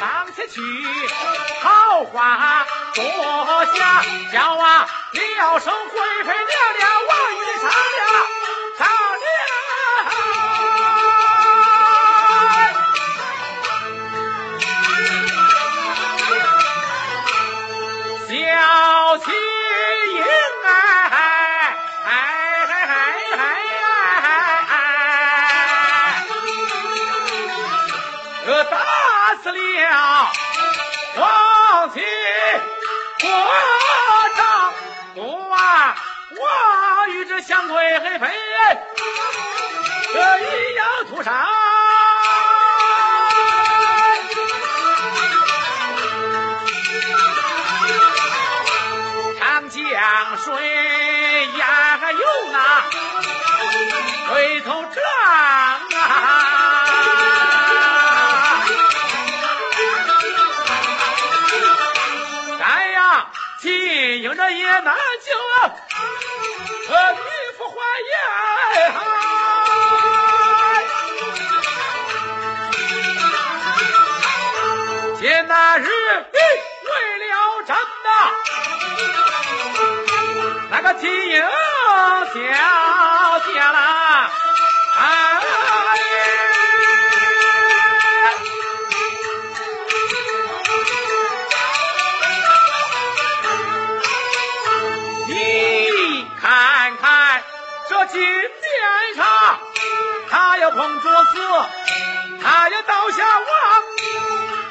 张铁去桃花坐下叫啊你要灰贵妃娘娘我与你王亲国丈多啊！我与这相贵妃这一样屠杀。长江水呀有那回头涨金英这也难救，呃，女夫还言。今那日为了朕呐，那个金英小这金殿上，他要碰着死，他要倒下亡，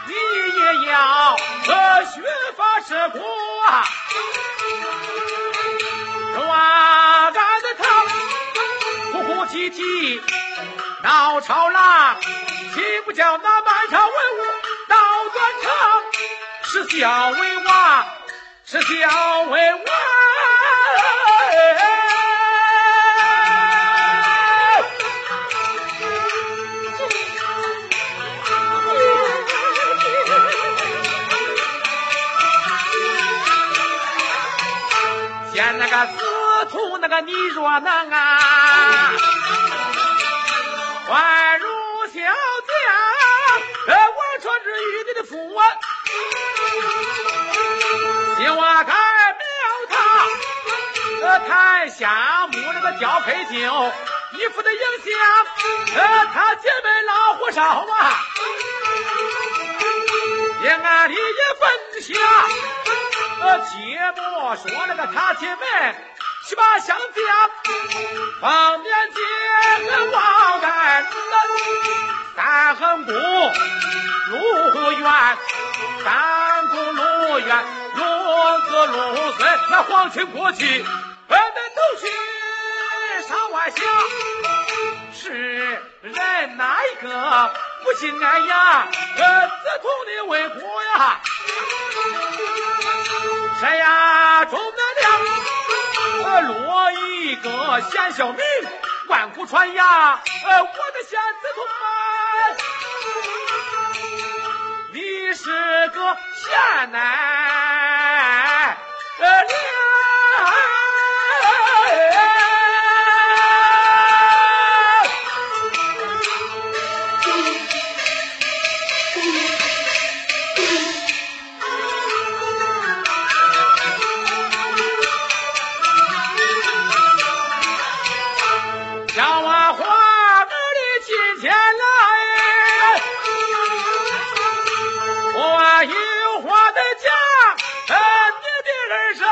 你也要和学法吃苦啊！抓干的他哭哭啼啼闹吵啦，岂不叫那满朝文武倒断肠？是小为王，是小为王。个司徒那个你若能啊，宛如小将，呃，我传之于你的父啊，希望该庙堂，呃，台下木那个吊配酒，衣服的影响，呃，他姐妹老火烧啊，也俺里也分享。呃，切莫说那个他姐妹七八相将，方便见个王干三横谷路远，三谷路远，路子路孙那皇亲国戚，奔奔都去上外乡。是人哪一个不心安呀？呃，自同的为国呀！谁呀？中南梁，呃，落一个贤孝名，万古传呀！我的贤子同啊，你是个贤男呃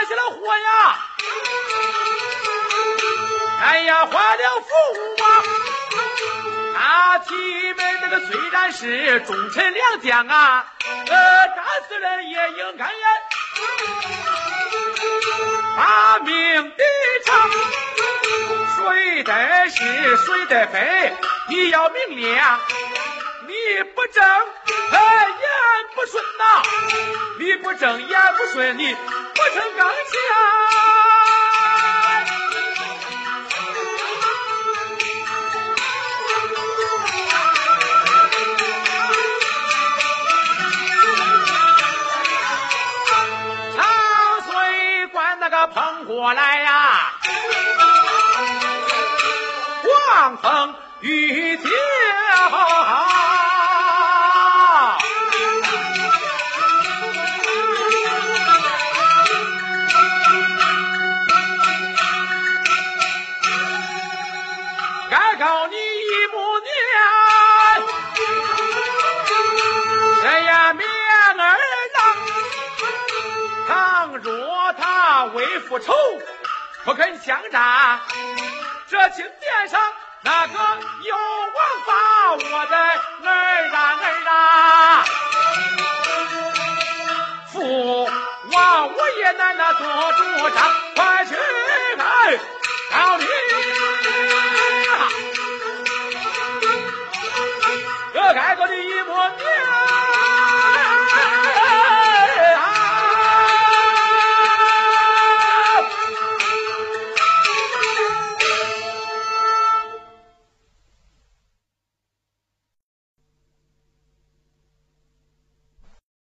起了火呀！哎呀，坏了福啊！他弟们那个虽然是忠臣良将啊，呃，打死人也应该呀，把命的长。谁的是谁的非，你要明亮。你不正，哎，言不顺呐、你不正言不顺，你不成刚强。长岁关那个碰过来呀、狂风雨天。不愁，不肯相战，这金殿上那个有王把我的儿啊儿啊，父王我也难那做主张，快去来，老李。